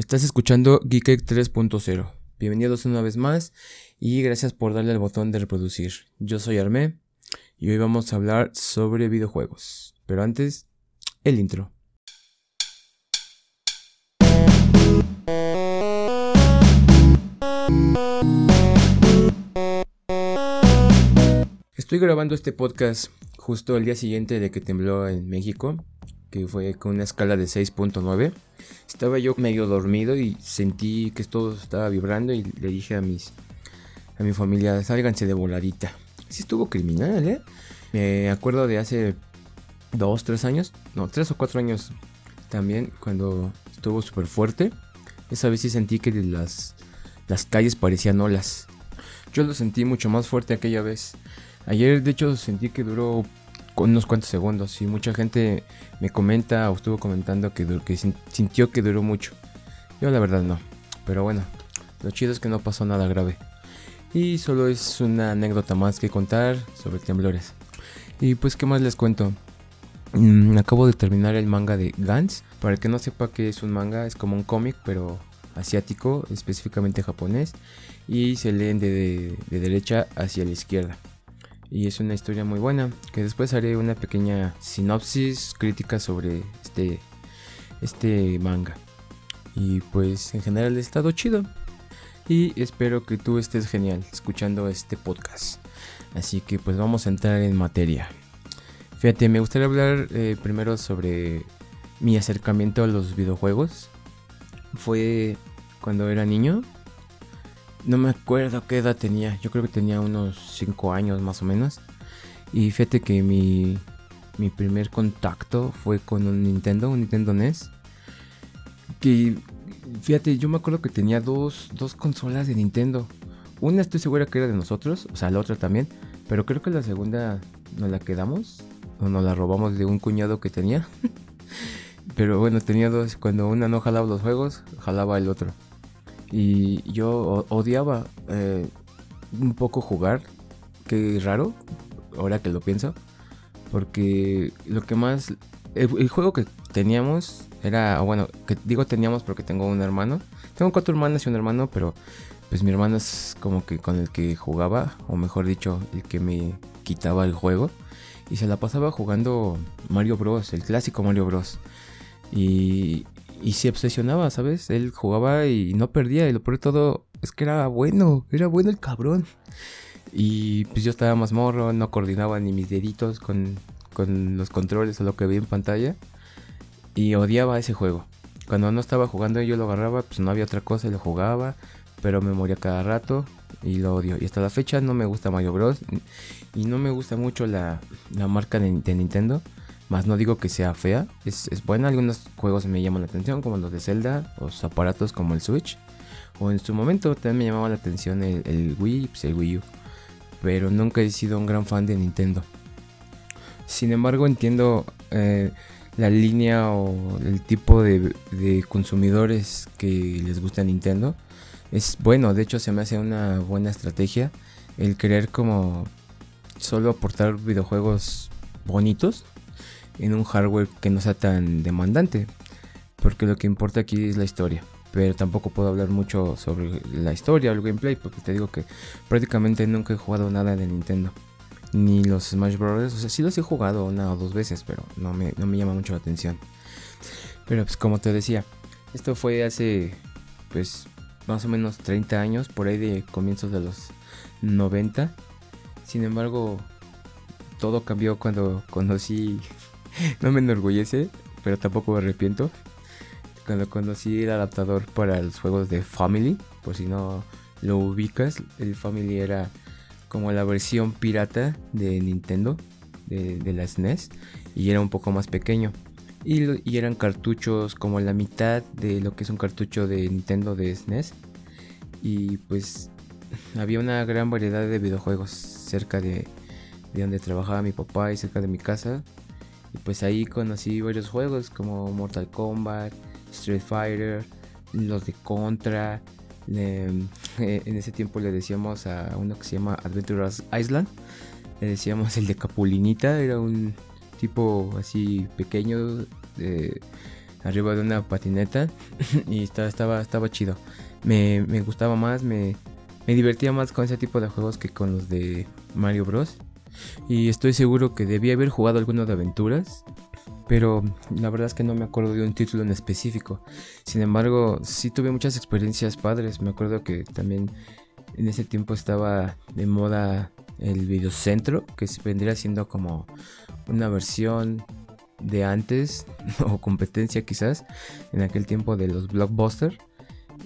Estás escuchando Geekek 3.0. Bienvenidos una vez más y gracias por darle al botón de reproducir. Yo soy Armé y hoy vamos a hablar sobre videojuegos. Pero antes, el intro. Estoy grabando este podcast justo el día siguiente de que tembló en México, que fue con una escala de 6.9. Estaba yo medio dormido y sentí que todo estaba vibrando y le dije a mis a mi familia, sálganse de voladita. Sí estuvo criminal, ¿eh? Me acuerdo de hace dos, tres años, no, tres o cuatro años también, cuando estuvo súper fuerte. Esa vez sí sentí que las, las calles parecían olas. Yo lo sentí mucho más fuerte aquella vez. Ayer de hecho sentí que duró unos cuantos segundos y mucha gente me comenta o estuvo comentando que, sintió que duró mucho. Yo la verdad no. Pero bueno, lo chido es que no pasó nada grave. Y solo es una anécdota más que contar sobre temblores. Y pues qué más les cuento. Mm, acabo de terminar el manga de Gans. Para el que no sepa que es un manga, es como un cómic, pero asiático, específicamente japonés. Y se leen de derecha hacia la izquierda y es una historia muy buena que después haré una pequeña sinopsis crítica sobre este este manga. Y pues en general ha estado chido. Y espero que tú estés genial escuchando este podcast. Así que pues vamos a entrar en materia. Fíjate me gustaría hablar eh, primero sobre mi acercamiento a los videojuegos. Fue cuando era niño no me acuerdo qué edad tenía. Yo creo que tenía unos 5 años más o menos. Y fíjate que mi, mi primer contacto fue con un Nintendo, un Nintendo NES. Que fíjate, yo me acuerdo que tenía dos, dos consolas de Nintendo. Una estoy segura que era de nosotros, o sea, la otra también. Pero creo que la segunda nos la quedamos o nos la robamos de un cuñado que tenía. pero bueno, tenía dos. Cuando una no jalaba los juegos, jalaba el otro. Y yo odiaba eh, un poco jugar. Qué raro, ahora que lo pienso. Porque lo que más... El, juego que teníamos era... Bueno, que digo teníamos porque tengo un hermano. Tengo cuatro hermanas y un hermano, pero pues mi hermano es como que con el que jugaba, o mejor dicho, el que me quitaba el juego. Y se la pasaba jugando Mario Bros, el clásico Mario Bros. Y, y se obsesionaba, ¿sabes? Él jugaba y no perdía. Y lo peor todo es que era bueno, era bueno el cabrón. Y pues yo estaba más morro, no coordinaba ni mis deditos con, con los controles o lo que vi en pantalla. Y odiaba ese juego. Cuando no estaba jugando yo lo agarraba, pues no había otra cosa lo jugaba. Pero me moría cada rato y lo odio. Y hasta la fecha no me gusta Mario Bros. Y no me gusta mucho la, la marca de Nintendo. Más no digo que sea fea, es, es, buena. Algunos juegos me llaman la atención, como los de Zelda, los aparatos como el Switch. O en su momento también me llamaba la atención el, Wii, pues el Wii U. Pero nunca he sido un gran fan de Nintendo. Sin embargo, entiendo eh, la línea o el tipo de, de consumidores que les gusta Nintendo. Es bueno, de hecho se me hace una buena estrategia el querer como solo aportar videojuegos bonitos en un hardware que no sea tan demandante. Porque lo que importa aquí es la historia. Pero tampoco puedo hablar mucho sobre la historia o el gameplay. Porque te digo que prácticamente nunca he jugado nada de Nintendo. Ni los Smash Bros. O sea, sí los he jugado una o dos veces. Pero no me, no me llama mucho la atención. Pero pues como te decía. Esto fue hace pues más o menos 30 años. Por ahí de comienzos de los 90. Sin embargo, todo cambió cuando conocí no me enorgullece, pero tampoco me arrepiento. Cuando conocí el adaptador para los juegos de Family, por si no lo ubicas, el Family era como la versión pirata de Nintendo, de, la SNES, y era un poco más pequeño. Y, eran cartuchos como la mitad de lo que es un cartucho de Nintendo de SNES. Y pues había una gran variedad de videojuegos cerca de, de donde trabajaba mi papá y cerca de mi casa. Y pues ahí conocí varios juegos como Mortal Kombat, Street Fighter, los de Contra. Eh, en ese tiempo le decíamos a uno que se llama Adventurous Island. Le decíamos el de Capulinita. Era un tipo así pequeño. arriba de una patineta y estaba, estaba, estaba chido. Me, me gustaba más, me, me divertía más con ese tipo de juegos que con los de Mario Bros. Y estoy seguro que debía haber jugado alguno de aventuras, pero la verdad es que no me acuerdo de un título en específico. Sin embargo, sí tuve muchas experiencias padres. Me acuerdo que también en ese tiempo estaba de moda el videocentro, que se vendría siendo como una versión de antes o competencia quizás en aquel tiempo de los blockbusters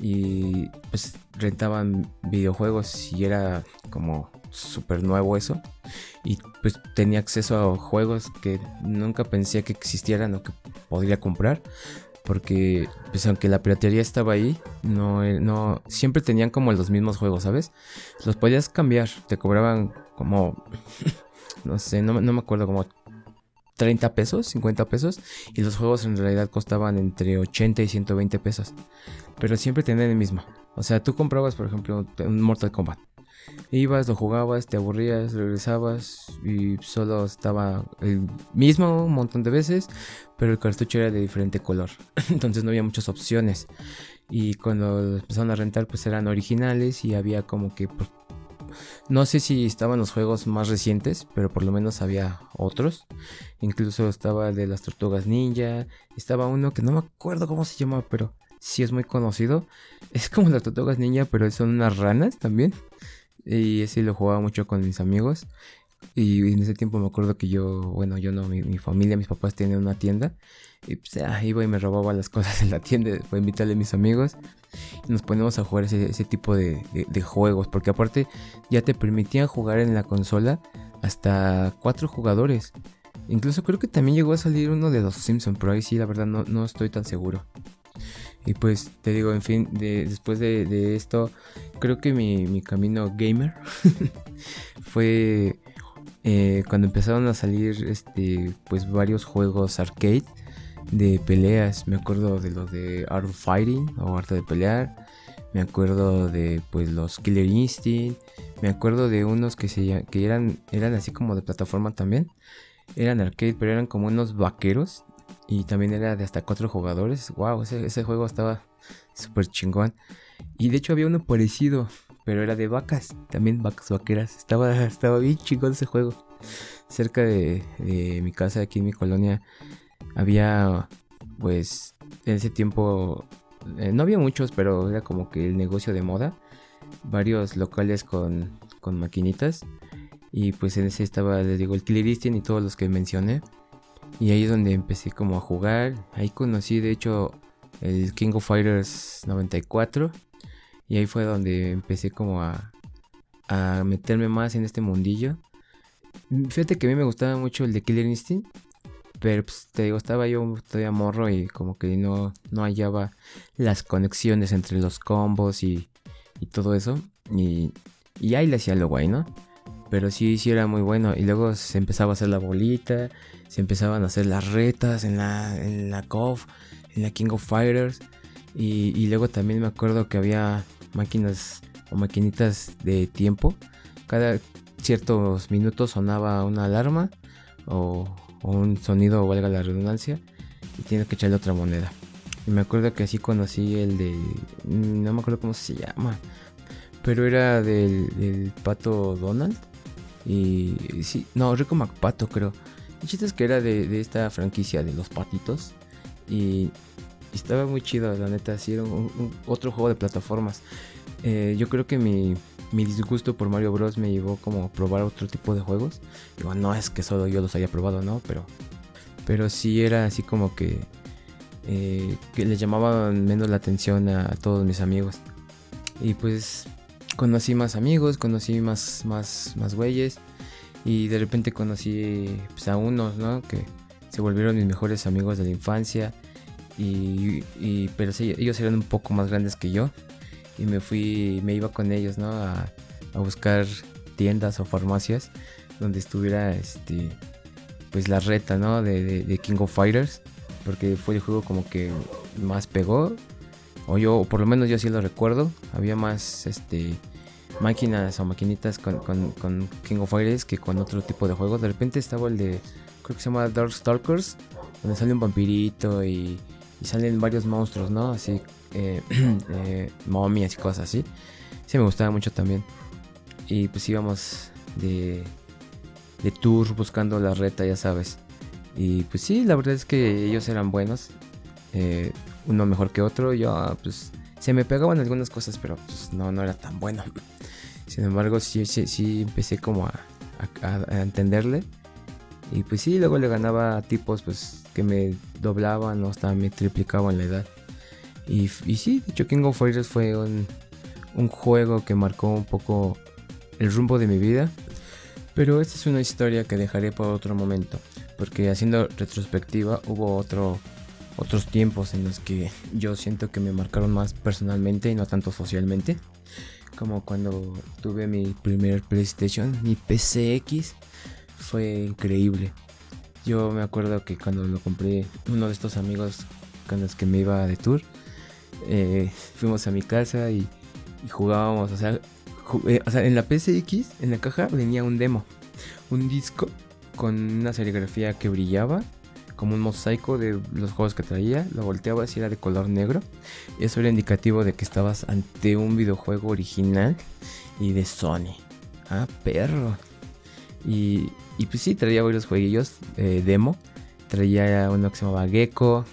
y pues rentaban videojuegos y era como súper nuevo eso y pues tenía acceso a juegos que nunca pensé que existieran o que podría comprar porque pues aunque la piratería estaba ahí no, no siempre tenían como los mismos juegos sabes los podías cambiar te cobraban como no sé no, no me acuerdo como 30 pesos, 50 pesos, y los juegos en realidad costaban entre 80 y 120 pesos. Pero siempre tenían el mismo. O sea, tú comprabas, por ejemplo, un Mortal Kombat. Ibas, lo jugabas, te aburrías, regresabas y solo estaba el mismo un montón de veces, pero el cartucho era de diferente color. Entonces no había muchas opciones. Y cuando empezaron a rentar, pues eran originales y había como que no sé si estaban los juegos más recientes, pero por lo menos había otros. Incluso estaba de las tortugas ninja. Estaba uno que no me acuerdo cómo se llamaba, pero sí es muy conocido. Es como las tortugas ninja, pero son unas ranas también. Y ese lo jugaba mucho con mis amigos. Y en ese tiempo me acuerdo que yo, bueno, yo no, mi, familia, mis papás tenían una tienda. Y pues ah, iba y me robaba las cosas en la tienda para invitarle a mis amigos. Y nos ponemos a jugar ese, tipo de, juegos. Porque aparte ya te permitían jugar en la consola hasta cuatro jugadores. Incluso creo que también llegó a salir uno de los Simpsons, pero ahí sí, la verdad no, no estoy tan seguro. Y pues te digo, en fin, después de, esto, creo que mi, mi camino gamer fue eh, cuando empezaron a salir este, pues varios juegos arcade de peleas. Me acuerdo de lo de Art of Fighting o Arte de Pelear. Me acuerdo de pues los Killer Instinct. Me acuerdo de unos que, se, que eran, eran así como de plataforma también. Eran arcade, pero eran como unos vaqueros. Y también era de hasta cuatro jugadores. Wow, ese, juego estaba súper chingón. Y de hecho había uno parecido pero era de vacas, también vacas vaqueras. Estaba, estaba bien chingón ese juego. Cerca de, mi casa, aquí en mi colonia, había, pues, en ese tiempo, eh, no había muchos, pero era como que el negocio de moda. Varios locales con, con maquinitas. Y pues en ese estaba, les digo, el Killer y todos los que mencioné. Y ahí es donde empecé como a jugar. Ahí conocí, de hecho, el King of Fighters 94 y ahí fue donde empecé como a, a meterme más en este mundillo. Fíjate que a mí me gustaba mucho el de Killer Instinct. Pero pues, te digo, estaba yo todavía morro y como que no, no hallaba las conexiones entre los combos y, y todo eso. Y, y ahí le hacía lo guay, ¿no? Pero sí, sí era muy bueno. Y luego se empezaba a hacer la bolita, se empezaban a hacer las retas en la, en la KOF, en la King of Fighters. Y, luego también me acuerdo que había máquinas o maquinitas de tiempo. Cada ciertos minutos sonaba una alarma o, un sonido, valga la redundancia, y tienes que echarle otra moneda. Y me acuerdo que así conocí el de. No me acuerdo cómo se llama. Pero era del, pato Donald. Y sí, no, Rico MacPato creo. El chiste es que era de, esta franquicia de los patitos. Y, estaba muy chido, la neta. Sí, era otro juego de plataformas. Eh, yo creo que mi, disgusto por Mario Bros. me llevó como a probar otro tipo de juegos. Digo, no es que solo yo los haya probado, ¿no? Pero, pero sí era así como que, eh, que les llamaba menos la atención a, todos mis amigos. Y pues conocí más amigos, conocí más, más, más güeyes. Y de repente conocí pues, a unos, ¿no? Que se volvieron mis mejores amigos de la infancia. Y, y, pero ellos eran un poco más grandes que yo y me fui, me iba con ellos, ¿no? A, buscar tiendas o farmacias donde estuviera, este, pues la reta, ¿no? De, King of Fighters, porque fue el juego como que más pegó, o yo, o por lo menos yo sí lo recuerdo, había más, este, máquinas o maquinitas con, con, King of Fighters que con otro tipo de juegos. De repente estaba el de, creo que se llama Dark Stalkers, donde sale un vampirito y y salen varios monstruos, ¿no? Así, eh, eh, momias y cosas así. Sí, me gustaba mucho también. Y pues íbamos de, de tour buscando la reta, ya sabes. Y pues sí, la verdad es que ellos eran buenos. Eh, uno mejor que otro. Yo, pues, se me pegaban algunas cosas, pero pues no, no era tan bueno. Sin embargo, sí, sí, sí empecé como a, a, entenderle. Y pues sí, luego le ganaba a tipos pues que me doblaban o hasta me triplicaban la edad. Y, y sí, de hecho King of Fighters fue un, un juego que marcó un poco el rumbo de mi vida. Pero esta es una historia que dejaré para otro momento. Porque haciendo retrospectiva hubo otro, otros tiempos en los que yo siento que me marcaron más personalmente y no tanto socialmente. Como cuando tuve mi primer PlayStation, mi PCX. Fue increíble. Yo me acuerdo que cuando lo compré, uno de estos amigos con los que me iba de tour, eh, fuimos a mi casa y, jugábamos. O sea, eh, o sea, en la PCX, en la caja, venía un demo, un disco con una serigrafía que brillaba como un mosaico de los juegos que traía, lo volteabas y era de color negro. Eso era indicativo de que estabas ante un videojuego original y de Sony. Ah, perro. Y, y pues sí, traía varios jueguillos eh, demo. Traía uno que se llamaba Gecko.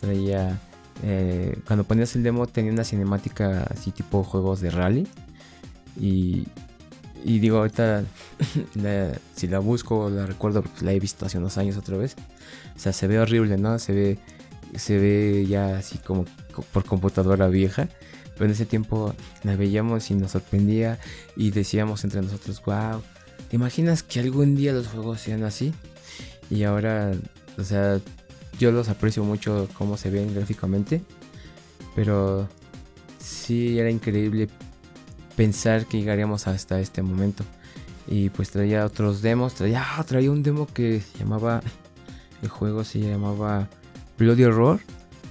Traía... Eh, cuando ponías el demo tenía una cinemática así tipo juegos de rally. Y, y digo, ahorita si la busco, la recuerdo, pues la he visto hace unos años otra vez. O sea, se ve horrible, ¿no? Se ve, se ve ya así como por computadora vieja. Pero en ese tiempo la veíamos y nos sorprendía y decíamos entre nosotros, wow, ¿te imaginas que algún día los juegos sean así? Y ahora, o sea, yo los aprecio mucho cómo se ven gráficamente. Pero sí era increíble pensar que llegaríamos hasta este momento. Y pues traía otros demos, traía, ah, traía un demo que se llamaba, el juego se llamaba Bloody Horror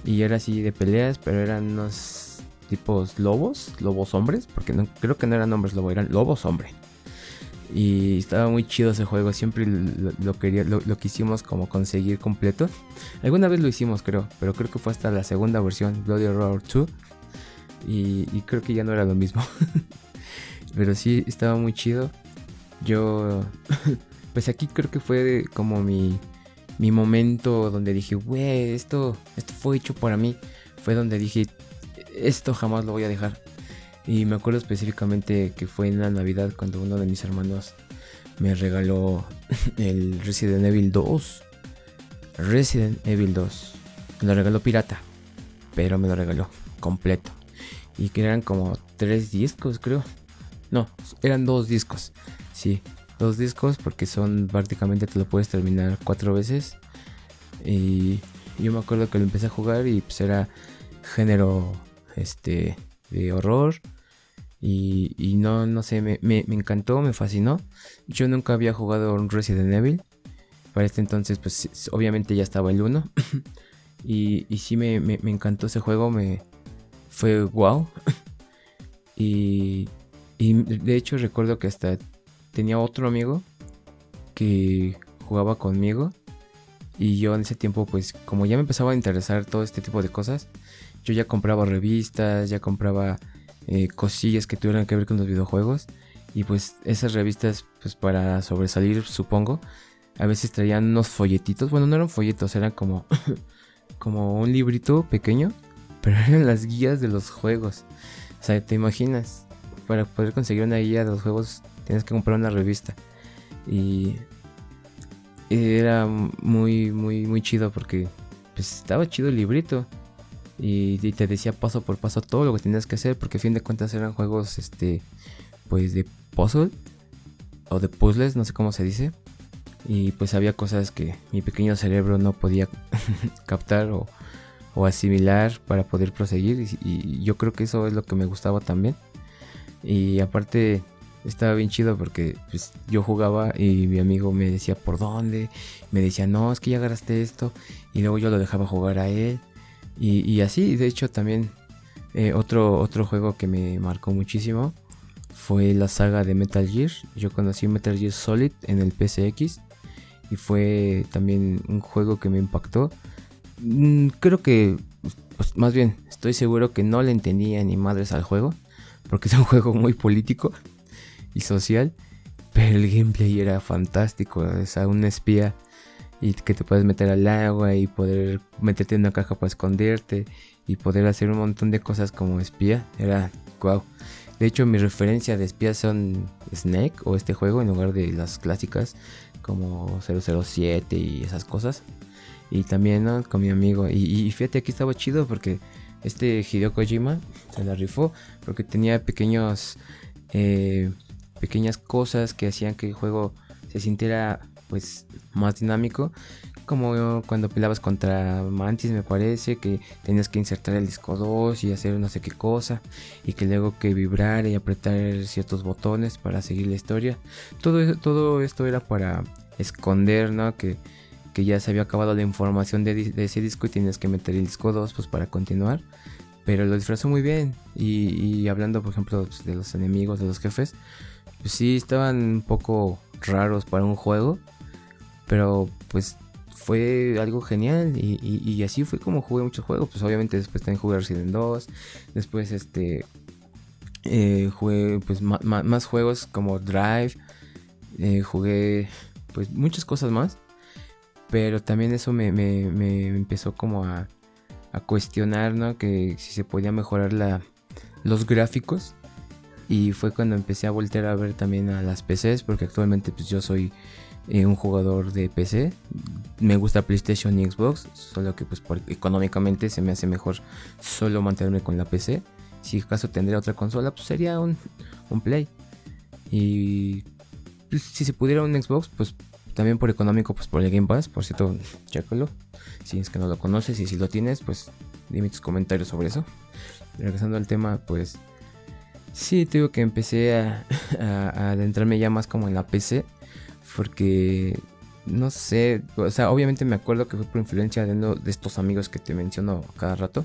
y era así de peleas, pero eran unos tipos lobos, lobos hombres, porque no, creo que no eran hombres lobo, eran lobos hombre. Y estaba muy chido ese juego, siempre lo, quería, lo, quisimos como conseguir completo. Alguna vez lo hicimos creo, pero creo que fue hasta la segunda versión, Bloody Horror 2 y, creo que ya no era lo mismo. Pero sí, estaba muy chido. Yo, pues aquí creo que fue como mi, mi momento donde dije, wey, esto, esto fue hecho para mí. Fue donde dije, esto jamás lo voy a dejar. Y me acuerdo específicamente que fue en la Navidad cuando uno de mis hermanos me regaló el Resident Evil 2. Resident Evil 2. Me lo regaló pirata, pero me lo regaló completo y que eran como tres discos, creo. No, eran dos discos. Sí, dos discos porque son prácticamente te lo puedes terminar cuatro veces. Y yo me acuerdo que lo empecé a jugar y pues era género este de horror. Y, y no, no sé, me, me, encantó, me fascinó. Yo nunca había jugado un Resident Evil. Para este entonces, pues obviamente ya estaba el 1. y, y sí me, me, encantó ese juego, me, fue wow. y, y de hecho recuerdo que hasta tenía otro amigo que jugaba conmigo. Y yo en ese tiempo, pues como ya me empezaba a interesar todo este tipo de cosas, yo ya compraba revistas, ya compraba eh, cosillas que tuvieran que ver con los videojuegos. Y pues esas revistas, pues para sobresalir, supongo, a veces traían unos folletitos. Bueno, no eran folletos, eran como, como un librito pequeño pero eran las guías de los juegos. O sea, ¿te imaginas? Para poder conseguir una guía de los juegos tienes que comprar una revista. Y era muy, muy, muy chido porque pues, estaba chido el librito. Y, te decía paso por paso todo lo que tenías que hacer. Porque a fin de cuentas eran juegos, este, pues de puzzle. O de puzzles, no sé cómo se dice. Y pues había cosas que mi pequeño cerebro no podía captar o o asimilar para poder proseguir y, yo creo que eso es lo que me gustaba también. Y aparte estaba bien chido porque pues, yo jugaba y mi amigo me decía por dónde me decía no es que ya agarraste esto y luego yo lo dejaba jugar a él. Y, así de hecho también eh, otro otro juego que me marcó muchísimo fue la saga de Metal Gear. Yo conocí Metal Gear Solid en el PCX y fue también un juego que me impactó creo que pues más bien, estoy seguro que no le entendía ni madres al juego, porque es un juego muy político y social, pero el gameplay era fantástico, o sea, un espía y que te puedes meter al agua y poder meterte en una caja para esconderte y poder hacer un montón de cosas como espía, era wow. De hecho, mi referencia de espía son Snake o este juego en lugar de las clásicas como 007 y esas cosas. Y también con mi amigo. Y, fíjate, aquí estaba chido porque este Hideo Kojima se la rifó porque tenía pequeños eh, pequeñas cosas que hacían que el juego se sintiera pues más dinámico como cuando peleabas contra Mantis me parece que tenías que insertar el disco 2 y hacer no sé qué cosa y que luego que vibrar y apretar ciertos botones para seguir la historia todo, todo esto era para esconder ¿no? que, que ya se había acabado la información de, ese disco y tenías que meter el disco 2 pues para continuar pero lo disfrazó muy bien y, hablando por ejemplo pues, de los enemigos de los jefes pues sí estaban un poco raros para un juego pero pues fue algo genial y, así fue como jugué muchos juegos. Pues obviamente después también jugué Resident 2. Después este eh, jugué pues más juegos como Drive. Eh, jugué pues muchas cosas más. Pero también eso me, empezó como a, cuestionar, ¿no? Que si se podía mejorar la, los gráficos. Y fue cuando empecé a voltear a ver también a las PCs. Porque actualmente pues yo soy eh, un jugador de PC. Me gusta PlayStation y Xbox, solo que pues económicamente se me hace mejor solo mantenerme con la PC. Si acaso tendría otra consola, pues sería un, un Play. Y pues, si se pudiera un Xbox, pues también por económico, pues por el Game Pass, por cierto, chécalo. Si es que no lo conoces y si lo tienes, pues dime tus comentarios sobre eso. Regresando al tema, pues sí, tengo que empecé a, a adentrarme ya más como en la PC porque no sé, o sea, obviamente me acuerdo que fue por influencia de uno de estos amigos que te menciono cada rato,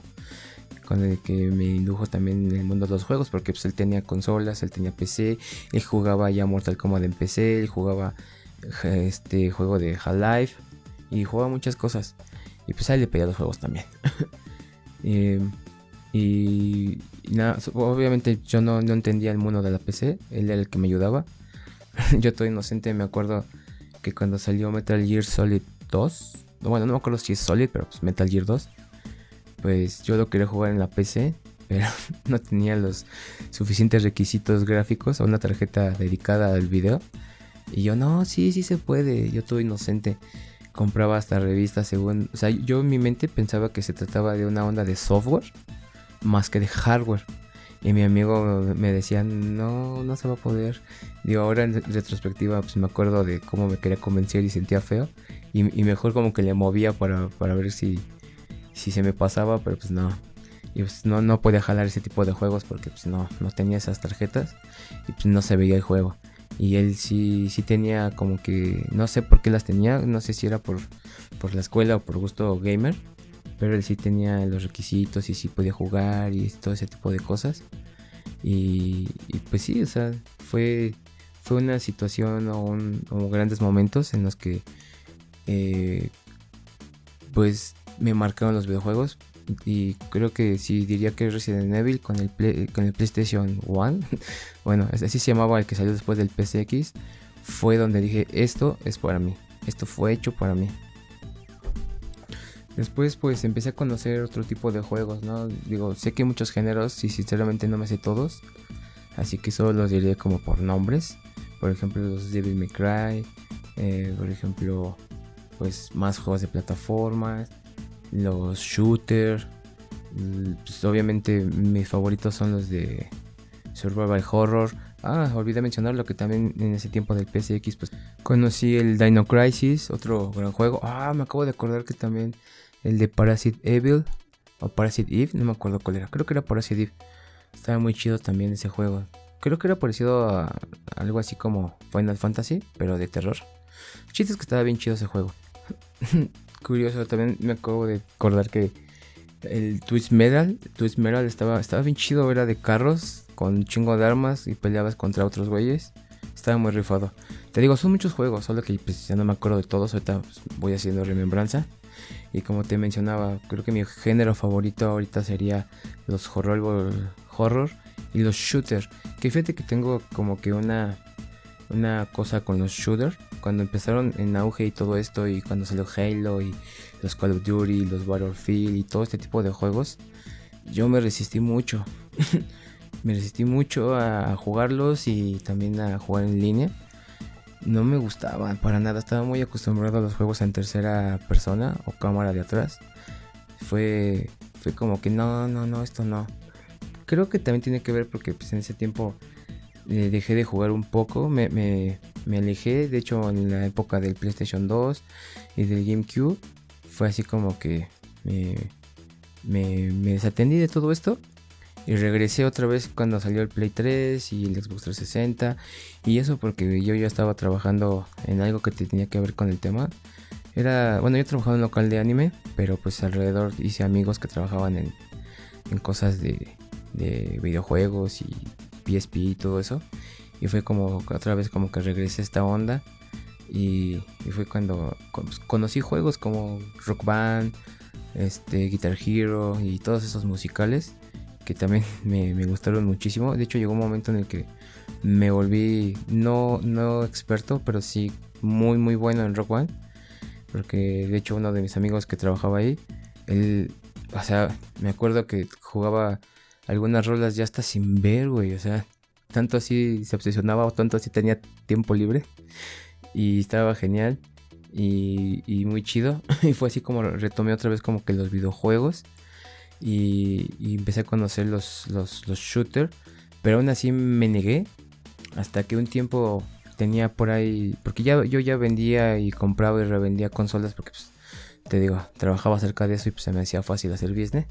con el que me indujo también en el mundo de los juegos, porque pues él tenía consolas, él tenía PC, él jugaba ya Mortal Kombat en PC, él jugaba este juego de Half-Life y jugaba muchas cosas. Y pues a él le pedía los juegos también. Em, y, nada, obviamente yo no, no entendía el mundo de la PC, él era el que me ayudaba. yo estoy inocente, me acuerdo que cuando salió Metal Gear Solid 2, bueno, no me acuerdo si es Solid, pero pues Metal Gear 2, pues yo lo quería jugar en la PC, pero no tenía los suficientes requisitos gráficos o una tarjeta dedicada al video. Y yo, no, sí, sí se puede, yo estoy inocente. Compraba hasta revistas según... O sea, yo en mi mente pensaba que se trataba de una onda de software más que de hardware. Y mi amigo me decía, no, no se va a poder. Digo, ahora en retrospectiva, pues me acuerdo de cómo me quería convencer y sentía feo. Y, mejor como que le movía para, ver si, si se me pasaba, pero pues no. Y pues no, no podía jalar ese tipo de juegos porque pues no, no tenía esas tarjetas y pues no se veía el juego. Y él sí, sí tenía como que, no sé por qué las tenía, no sé si era por, por la escuela o por gusto gamer pero él sí tenía los requisitos y sí podía jugar y todo ese tipo de cosas. Y, pues sí, o sea, fue, fue una situación o, grandes momentos en los que eh, pues me marcaron los videojuegos. Y creo que sí diría que Resident Evil con el, con el PlayStation 1, bueno, así se llamaba el que salió después del PCX, fue donde dije, esto es para mí, esto fue hecho para mí. Después pues empecé a conocer otro tipo de juegos, ¿no? Digo, sé que hay muchos géneros y sinceramente no me sé todos. Así que solo los diré como por nombres. Por ejemplo, los Devil May Cry. Eh, por ejemplo, pues más juegos de plataformas. Los shooters. Pues, obviamente mis favoritos son los de Survival Horror. Ah, olvidé mencionar lo que también en ese tiempo del PSX pues conocí el Dino Crisis, otro gran juego. Ah, me acabo de acordar que también el de Parasite Evil o Parasite Eve, no me acuerdo cuál era, creo que era Parasite Eve. Estaba muy chido también ese juego. Creo que era parecido a algo así como Final Fantasy, pero de terror. El que estaba bien chido ese juego. Curioso, también me acabo de acordar que el Twist Metal, Twist Metal estaba, estaba bien chido, era de carros con un chingo de armas y peleabas contra otros güeyes. Estaba muy rifado. Te digo, son muchos juegos, solo que pues, ya no me acuerdo de todos. Ahorita pues, voy haciendo remembranza. Y como te mencionaba, creo que mi género favorito ahorita sería los horror, horror y los shooters. Que fíjate que tengo como que una, una cosa con los shooters. Cuando empezaron en auge y todo esto, y cuando salió Halo y los Call of Duty, los Battlefield y todo este tipo de juegos, yo me resistí mucho. me resistí mucho a jugarlos y también a jugar en línea. No me gustaban para nada, estaba muy acostumbrado a los juegos en tercera persona o cámara de atrás. Fue, fue como que no, no, no, esto no. Creo que también tiene que ver porque pues, en ese tiempo eh, dejé de jugar un poco, me, me, me alejé, de hecho en la época del PlayStation 2 y del GameCube fue así como que me, me, me desatendí de todo esto y regresé otra vez cuando salió el Play 3 y el Xbox 360. Y eso porque yo ya estaba trabajando en algo que tenía que ver con el tema. Era, bueno, yo trabajaba en un local de anime, pero pues alrededor hice amigos que trabajaban en, en cosas de, de videojuegos y PSP y todo eso. Y fue como otra vez como que regresé a esta onda. Y, fue cuando pues, conocí juegos como Rock Band, este, Guitar Hero y todos esos musicales que también me, gustaron muchísimo. De hecho, llegó un momento en el que me volví no, no experto, pero sí muy, muy bueno en Rock One. Porque de hecho, uno de mis amigos que trabajaba ahí, él, o sea, me acuerdo que jugaba algunas rolas ya hasta sin ver, güey. O sea, tanto así se obsesionaba o tanto así tenía tiempo libre. Y estaba genial y, muy chido. y fue así como retomé otra vez como que los videojuegos y, empecé a conocer los, los, shooters, pero aún así me negué hasta que un tiempo tenía por ahí, porque ya yo ya vendía y compraba y revendía consolas porque pues, te digo, trabajaba cerca de eso y pues se me hacía fácil hacer business.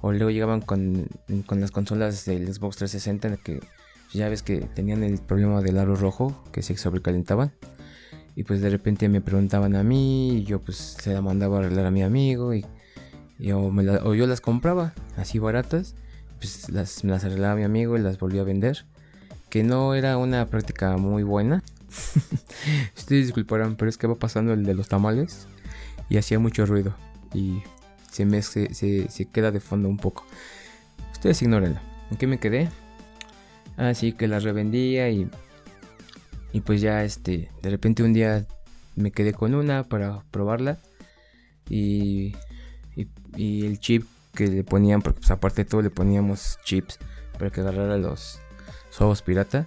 O luego llegaban con, con las consolas del Xbox 360 en que ya ves que tenían el problema del aro rojo que se sobrecalentaban. Y pues de repente me preguntaban a mí y yo pues se la mandaba a arreglar a mi amigo y o, yo las compraba así baratas, pues las, me las arreglaba mi amigo y las volvía a vender. Que no era una práctica muy buena. Ustedes disculparán, pero es que va pasando el de los tamales y hacía mucho ruido. Y se, me, se, se, queda de fondo un poco. Ustedes ignórenlo. ¿En qué me quedé? Así ah, que las revendía y, y pues ya este, de repente un día me quedé con una para probarla. Y y, el chip que le ponían, porque pues, aparte de todo le poníamos chips para que agarrara los juegos pirata.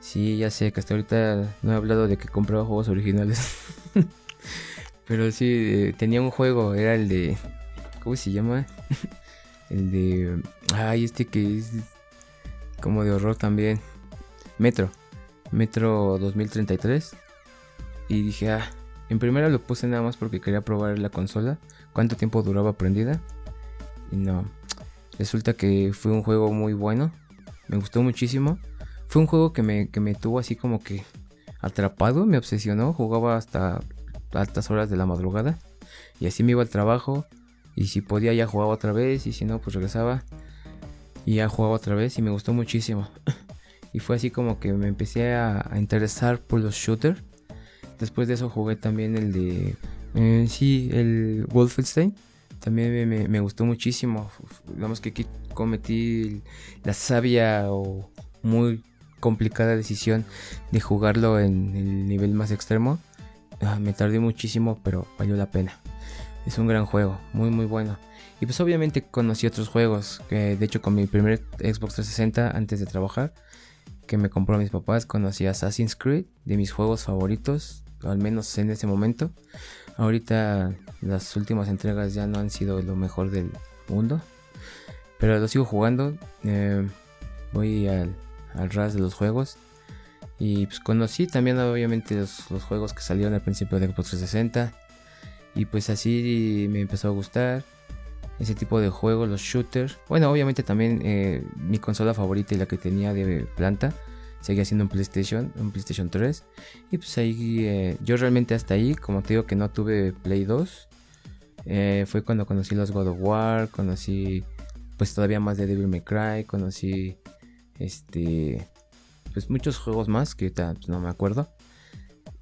Sí, ya sé que hasta ahorita no he hablado de que compraba juegos originales. Pero sí, eh, tenía un juego, era el de... ¿Cómo se llama? el de... Ay, este que es como de horror también. Metro. Metro 2033. Y dije, ah, en primera lo puse nada más porque quería probar la consola cuánto tiempo duraba prendida. Y no, resulta que fue un juego muy bueno. Me gustó muchísimo. Fue un juego que me, que me tuvo así como que atrapado, me obsesionó. Jugaba hasta altas horas de la madrugada. Y así me iba al trabajo. Y si podía ya jugaba otra vez. Y si no, pues regresaba. Y ya jugaba otra vez. Y me gustó muchísimo. y fue así como que me empecé a, interesar por los shooters. Después de eso jugué también el de eh, sí, el Wolfenstein también me, gustó muchísimo. Digamos que aquí cometí la sabia o muy complicada decisión de jugarlo en el nivel más extremo. Ah, me tardé muchísimo, pero valió la pena. Es un gran juego, muy muy bueno. Y pues obviamente conocí otros juegos, que de hecho con mi primer Xbox 360 antes de trabajar, que me compró mis papás, conocí Assassin's Creed, de mis juegos favoritos, al menos en ese momento. Ahorita las últimas entregas ya no han sido lo mejor del mundo. Pero lo sigo jugando. Eh, voy al, ras de los juegos. Y pues conocí también obviamente los, juegos que salieron al principio de Xbox 360. Y pues así me empezó a gustar ese tipo de juegos, los shooters. Bueno, obviamente también eh, mi consola favorita y la que tenía de planta seguía siendo un PlayStation, un PlayStation 3. Y pues ahí, eh, yo realmente hasta ahí, como te digo que no tuve Play 2, eh, fue cuando conocí los God of War, conocí pues todavía más de Devil May Cry, conocí este, pues muchos juegos más que pues, no me acuerdo.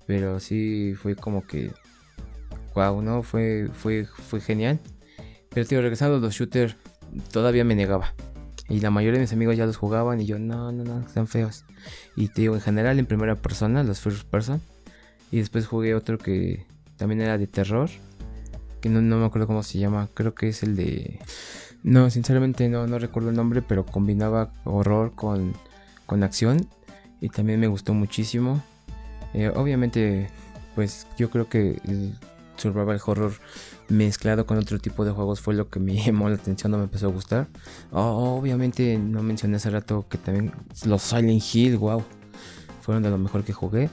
Pero sí fue como que wow, ¿no? Fue, fue, fue genial. Pero tío, regresando a los shooters, todavía me negaba. Y la mayoría de mis amigos ya los jugaban y yo, no, no, no, están feos. Y te digo, en general en primera persona, los first person. Y después jugué otro que también era de terror. Que no, no me acuerdo cómo se llama. Creo que es el de... No, sinceramente no, no recuerdo el nombre, pero combinaba horror con, con acción. Y también me gustó muchísimo. Eh, obviamente, pues yo creo que survival horror mezclado con otro tipo de juegos fue lo que me llamó la atención, no me empezó a gustar. obviamente no mencioné hace rato que también los Silent Hill, wow, fueron de lo mejor que jugué.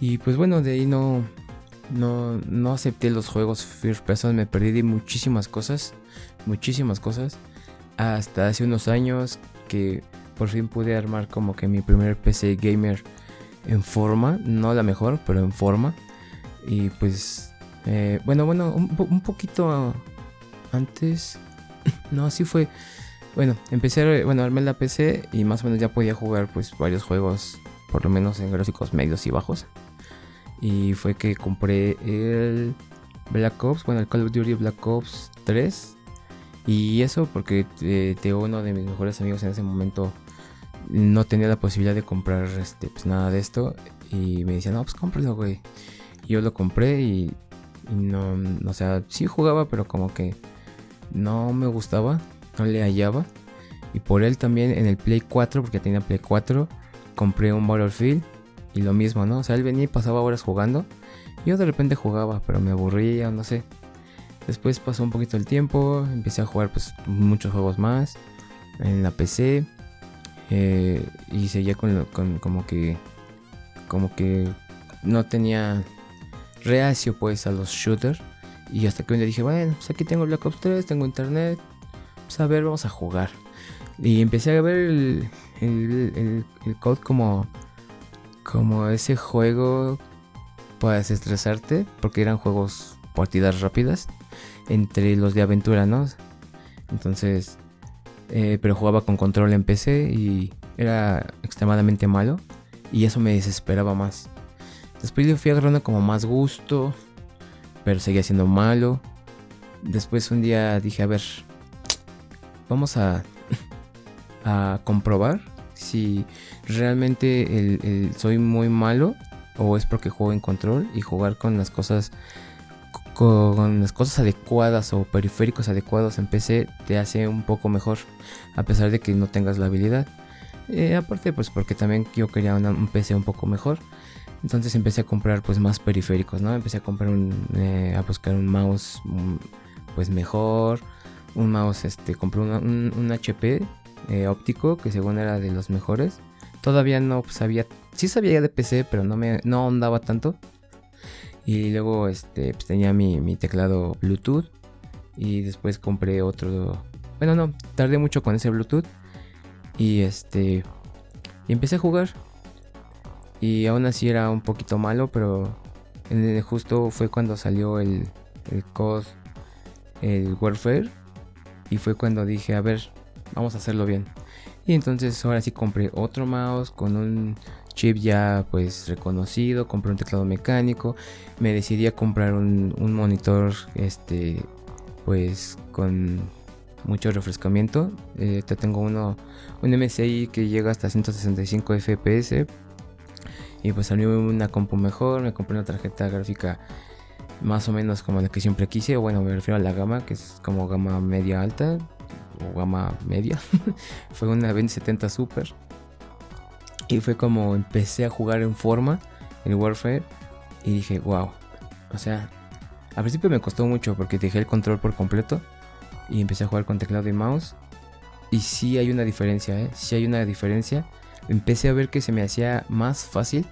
Y pues bueno, de ahí no, no, no acepté los juegos first person, me perdí de muchísimas cosas, muchísimas cosas. Hasta hace unos años que por fin pude armar como que mi primer PC gamer en forma, no la mejor, pero en forma. Y pues eh, bueno, bueno, un, poquito antes. no, así fue. Bueno, empecé, bueno, armé la PC y más o menos ya podía jugar pues varios juegos, por lo menos en gráficos medios y bajos. Y fue que compré el Black Ops, bueno, el Call of Duty Black Ops 3. Y eso porque eh, uno de mis mejores amigos en ese momento no tenía la posibilidad de comprar este, pues, nada de esto. Y me decía, no, pues cómpralo, güey. Yo lo compré y no, o sea, sí jugaba, pero como que no me gustaba, no le hallaba. Y por él también en el Play 4, porque tenía Play 4, compré un Battlefield y lo mismo, ¿no? O sea, él venía y pasaba horas jugando. Yo de repente jugaba, pero me aburría, no sé. Después pasó un poquito el tiempo, empecé a jugar pues muchos juegos más en la PC. Eh, y seguía con, con como que como que no tenía reacio pues a los shooters. Y hasta que un día dije, bueno, pues aquí tengo Black Ops 3, tengo internet, pues a ver, vamos a jugar. Y empecé a ver el, el, el, code como, como ese juego para desestresarte, porque eran juegos partidas rápidas entre los de aventura, ¿no? Entonces, eh, pero jugaba con control en PC y era extremadamente malo y eso me desesperaba más. Después le fui agarrando como más gusto, pero seguía siendo malo. Después un día dije, a ver, vamos a, a comprobar si realmente el, soy muy malo o es porque juego en control y jugar con las cosas con las cosas adecuadas o periféricos adecuados en PC te hace un poco mejor a pesar de que no tengas la habilidad eh, aparte pues porque también yo quería un PC un poco mejor entonces empecé a comprar pues más periféricos, ¿no? Empecé a comprar un, eh, a buscar un mouse mm, pues mejor, un mouse, este, compré un, HP eh, óptico que según era de los mejores. Todavía no sabía, sí sabía ya de PC, pero no me, no andaba tanto. Y luego este, pues, tenía mi, mi teclado Bluetooth y después compré otro, bueno no, tardé mucho con ese Bluetooth y este, y empecé a jugar y aún así era un poquito malo, pero justo fue cuando salió el, el COD, el Warfare. Y fue cuando dije, a ver, vamos a hacerlo bien. Y entonces ahora sí compré otro mouse con un chip ya pues reconocido, compré un teclado mecánico, me decidí a comprar un, un monitor este pues con mucho refrescamiento. Eh, tengo uno, un MSI que llega hasta 165 FPS y pues salió una compu mejor, me compré una tarjeta gráfica más o menos como la que siempre quise. Bueno, me refiero a la gama, que es como gama media alta o gama media. fue una 2070 Super. Y fue como empecé a jugar en forma el Warfare. Y dije, wow. O sea, al principio me costó mucho porque dejé el control por completo. Y empecé a jugar con teclado y mouse. Y sí hay una diferencia, ¿eh? Sí hay una diferencia. Empecé a ver que se me hacía más fácil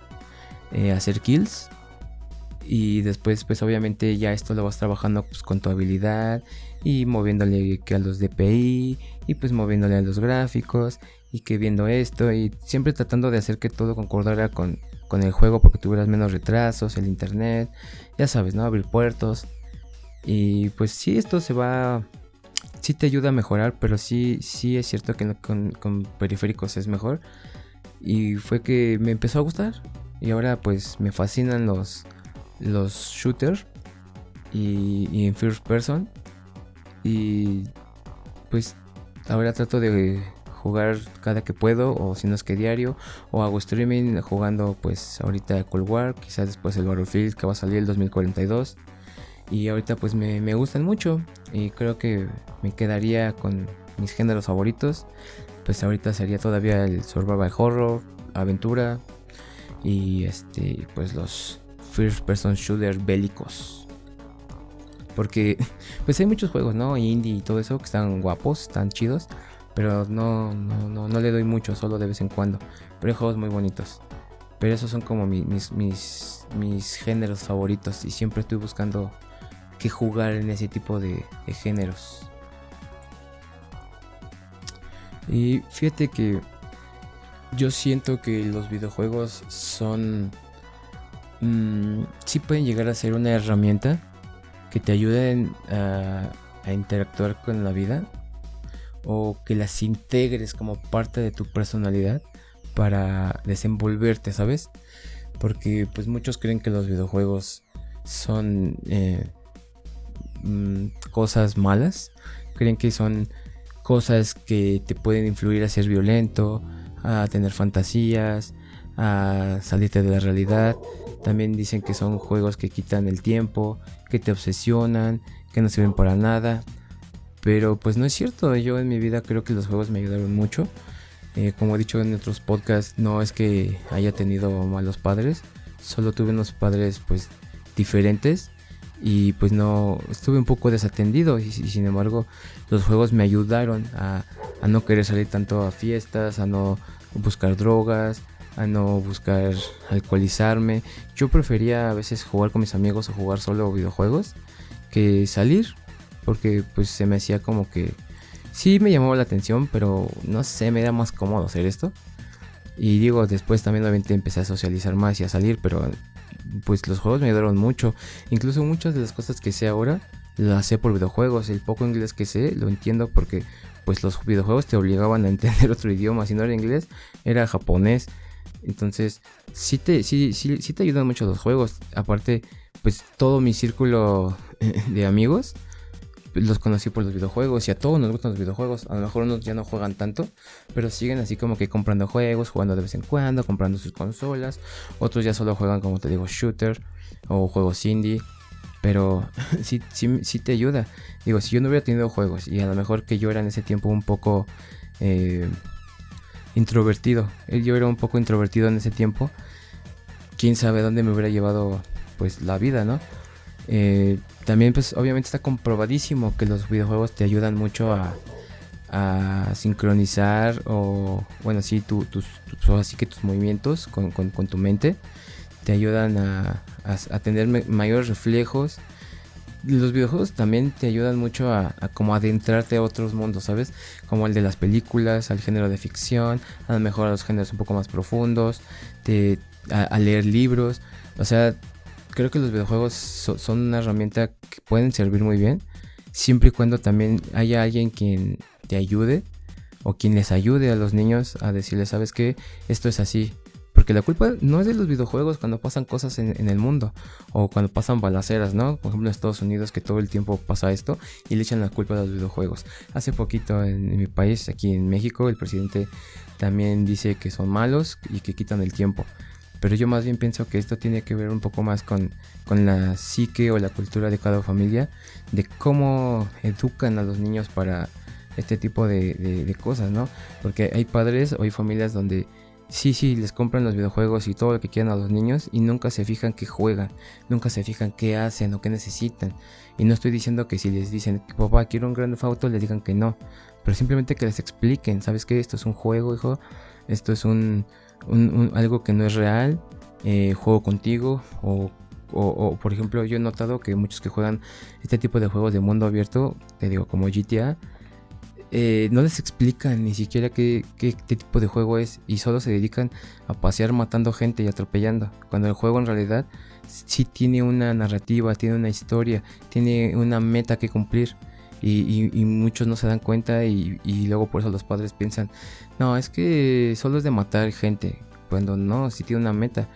eh, hacer kills. Y después, pues obviamente ya esto lo vas trabajando pues, con tu habilidad y moviéndole que a los DPI y pues moviéndole a los gráficos y que viendo esto y siempre tratando de hacer que todo concordara con, con el juego porque tuvieras menos retrasos, el internet, ya sabes, ¿no? Abrir puertos. Y pues sí, esto se va, sí te ayuda a mejorar, pero sí, sí es cierto que con, con periféricos es mejor. Y fue que me empezó a gustar. Y ahora pues me fascinan los, los shooters. y, en first person. Y pues ahora trato de jugar cada que puedo o si no es que diario o hago streaming jugando pues ahorita Cold War, quizás después el Battlefield que va a salir el 2042 y ahorita pues me, me gustan mucho y creo que me quedaría con mis géneros favoritos pues ahorita sería todavía el survival horror, aventura y este pues los first person shooter bélicos. Porque pues hay muchos juegos, ¿no? Indie y todo eso que están guapos, están chidos. Pero no, no, no, le doy mucho, solo de vez en cuando. Pero hay juegos muy bonitos. Pero esos son como mis, mis, mis géneros favoritos. Y siempre estoy buscando que jugar en ese tipo de, géneros. Y fíjate que yo siento que los videojuegos son... Mmm, sí pueden llegar a ser una herramienta que te ayuden a, interactuar con la vida o que las integres como parte de tu personalidad para desenvolverte, ¿sabes? Porque pues muchos creen que los videojuegos son eh, mm, cosas malas, creen que son cosas que te pueden influir a ser violento, a tener fantasías, a salirte de la realidad. También dicen que son juegos que quitan el tiempo, que te obsesionan, que no sirven para nada. Pero pues no es cierto, yo en mi vida creo que los juegos me ayudaron mucho. Eh, como he dicho en otros podcasts, no es que haya tenido malos padres, solo tuve unos padres pues diferentes y pues no estuve un poco desatendido y, sin embargo los juegos me ayudaron a, a, no querer salir tanto a fiestas, a no buscar drogas, a no buscar alcoholizarme. Yo prefería a veces jugar con mis amigos o jugar solo videojuegos que salir porque pues se me hacía como que sí me llamaba la atención, pero no sé, me era más cómodo hacer esto. Y digo, después también obviamente empecé a socializar más y a salir, pero pues los juegos me ayudaron mucho. Incluso muchas de las cosas que sé ahora las sé por videojuegos. El poco inglés que sé lo entiendo porque pues los videojuegos te obligaban a entender otro idioma. Si no era inglés, era japonés. Entonces, sí te, sí, sí, sí te ayudan mucho los juegos. Aparte, pues todo mi círculo de amigos los conocí por los videojuegos y a todos nos gustan los videojuegos. A lo mejor unos ya no juegan tanto, pero siguen así como que comprando juegos, jugando de vez en cuando, comprando sus consolas. Otros ya solo juegan, como te digo, shooter o juegos indie. Pero sí, sí, sí te ayuda. Digo, si yo no hubiera tenido juegos y a lo mejor que yo era en ese tiempo un poco eh, introvertido. Eh, yo era un poco introvertido en ese tiempo. Quién sabe dónde me hubiera llevado pues la vida, ¿no? Eh, también pues obviamente está comprobadísimo que los videojuegos te ayudan mucho a, sincronizar o bueno sí tus, así que tus movimientos con, tu mente te ayudan a, tener mayores reflejos los videojuegos también te ayudan mucho a, como adentrarte a otros mundos, ¿sabes? Como el de las películas, al género de ficción, a lo mejor a los géneros un poco más profundos, a, leer libros. O sea, creo que los videojuegos son una herramienta que pueden servir muy bien, siempre y cuando también haya alguien quien te ayude o quien les ayude a los niños a decirles, sabes que esto es así. Porque la culpa no es de los videojuegos cuando pasan cosas en, el mundo o cuando pasan balaceras, ¿no? Por ejemplo en Estados Unidos que todo el tiempo pasa esto y le echan la culpa a los videojuegos. Hace poquito en mi país, aquí en México, el presidente también dice que son malos y que quitan el tiempo. Pero yo más bien pienso que esto tiene que ver un poco más con, la psique o la cultura de cada familia, de cómo educan a los niños para este tipo de, cosas, ¿no? Porque hay padres o hay familias donde sí, sí, les compran los videojuegos y todo lo que quieran a los niños y nunca se fijan qué juegan, nunca se fijan qué hacen o qué necesitan. Y no estoy diciendo que si les dicen papá quiero un gran auto, les digan que no, pero simplemente que les expliquen, ¿sabes qué? Esto es un juego, hijo, esto es un, algo que no es real, eh, juego contigo o, por ejemplo yo he notado que muchos que juegan este tipo de juegos de mundo abierto, te digo como GTA, eh, no les explican ni siquiera qué, qué, tipo de juego es y solo se dedican a pasear matando gente y atropellando, cuando el juego en realidad sí tiene una narrativa, tiene una historia, tiene una meta que cumplir. Y, muchos no se dan cuenta y, luego por eso los padres piensan, no, es que solo es de matar gente, cuando no, si tiene una meta.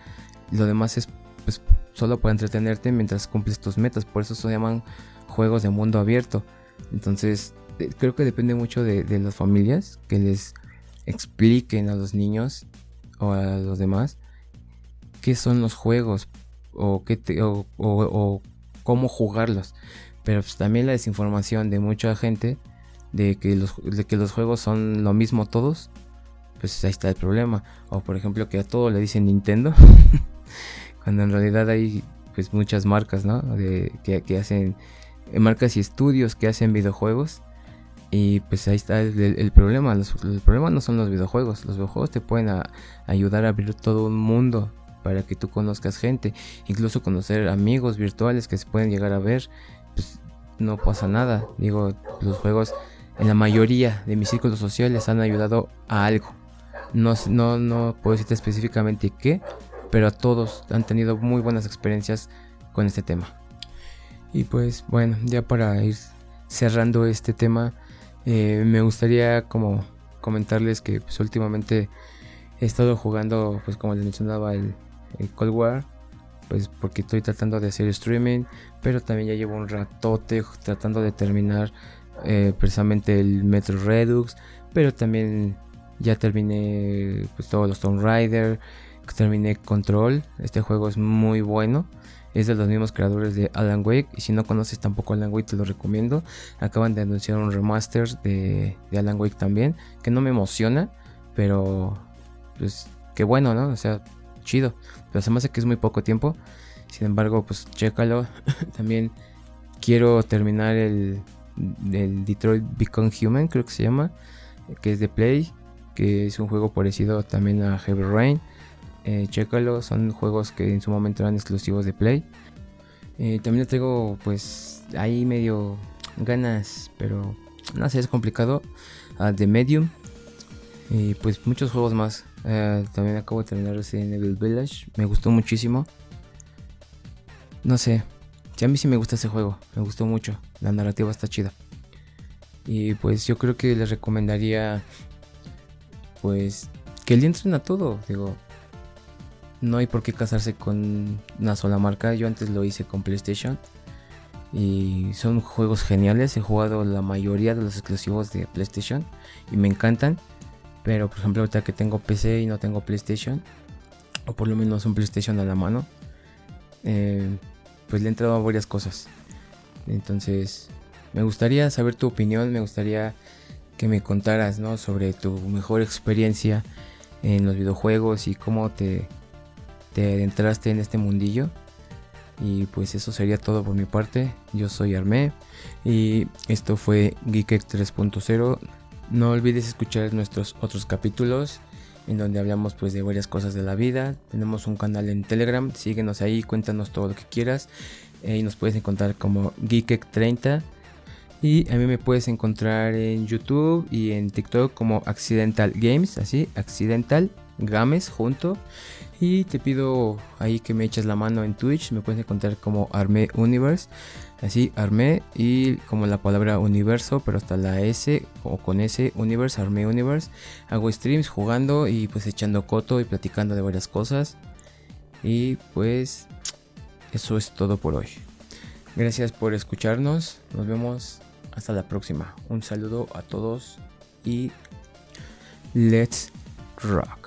Lo demás es pues solo para entretenerte mientras cumples tus metas. Por eso se llaman juegos de mundo abierto. Entonces, eh, creo que depende mucho de, las familias que les expliquen a los niños o a los demás qué son los juegos o, qué o, cómo jugarlos. Pero pues, también la desinformación de mucha gente de que, los, de que los juegos son lo mismo todos, pues ahí está el problema. O por ejemplo que a todo le dicen Nintendo, cuando en realidad hay pues muchas marcas, ¿no? De, que, hacen marcas y estudios que hacen videojuegos. Y pues ahí está el, problema. Los, el problema no son los videojuegos. Los videojuegos te pueden ayudar a abrir todo un mundo para que tú conozcas gente. Incluso conocer amigos virtuales que se pueden llegar a ver. No pasa nada. Digo, los juegos en la mayoría de mis círculos sociales han ayudado a algo. No, no, no puedo decirte específicamente qué, pero a todos han tenido muy buenas experiencias con este tema. Y pues bueno, ya para ir cerrando este tema, eh, me gustaría como comentarles que pues últimamente he estado jugando, pues como les mencionaba, el, Cold War, pues porque estoy tratando de hacer streaming, pero también ya llevo un ratote tratando de terminar eh, precisamente el Metro Redux, pero también ya terminé pues, todos los Tomb Raider, terminé Control, este juego es muy bueno. Es de los mismos creadores de Alan Wake. Y si no conoces tampoco Alan Wake, te lo recomiendo. Acaban de anunciar un remaster de, Alan Wake también. Que no me emociona. Pero pues qué bueno, ¿no? O sea, chido. Pero se me hace que es muy poco tiempo. Sin embargo, pues chécalo. también quiero terminar el, el Detroit Become Human, creo que se llama. Que es de Play que es un juego parecido también a Heavy Rain. Eh, chécalo, son juegos que en su momento eran exclusivos de Play. Eh, también tengo pues ahí medio ganas, pero no sé, es complicado. Uh, The Medium. Y pues muchos juegos más. Eh, también acabo de terminar Resident Evil Village. Me gustó muchísimo. No sé. A mí sí me gusta ese juego. Me gustó mucho. La narrativa está chida. Y pues yo creo que les recomendaría pues que le entren a todo. Digo, no hay por qué casarse con una sola marca. Yo antes lo hice con PlayStation. Y son juegos geniales. He jugado la mayoría de los exclusivos de PlayStation. Y me encantan. Pero por ejemplo ahorita que tengo PC y no tengo PlayStation. O por lo menos un PlayStation a la mano. Eh, pues le he entrado a varias cosas. Entonces me gustaría saber tu opinión. Me gustaría que me contaras ¿no? sobre tu mejor experiencia en los videojuegos y cómo te, te entraste en este mundillo. Y pues eso sería todo por mi parte. Yo soy Armé y esto fue Geekek 3.0. No olvides escuchar nuestros otros capítulos en donde hablamos pues de varias cosas de la vida. Tenemos un canal en Telegram, síguenos ahí, cuéntanos todo lo que quieras. Y nos puedes encontrar como Geekek 30 y a mí me puedes encontrar en YouTube y en TikTok como Accidental Games, así, Accidental Games junto. Y te pido ahí que me eches la mano en Twitch, me puedes encontrar como Arme Universe, así, Arme y como la palabra universo, pero hasta la S o con S, Universe, Arme Universe. Hago streams jugando y pues echando coto y platicando de varias cosas. Y pues eso es todo por hoy. Gracias por escucharnos. Nos vemos hasta la próxima. Un saludo a todos y let's rock.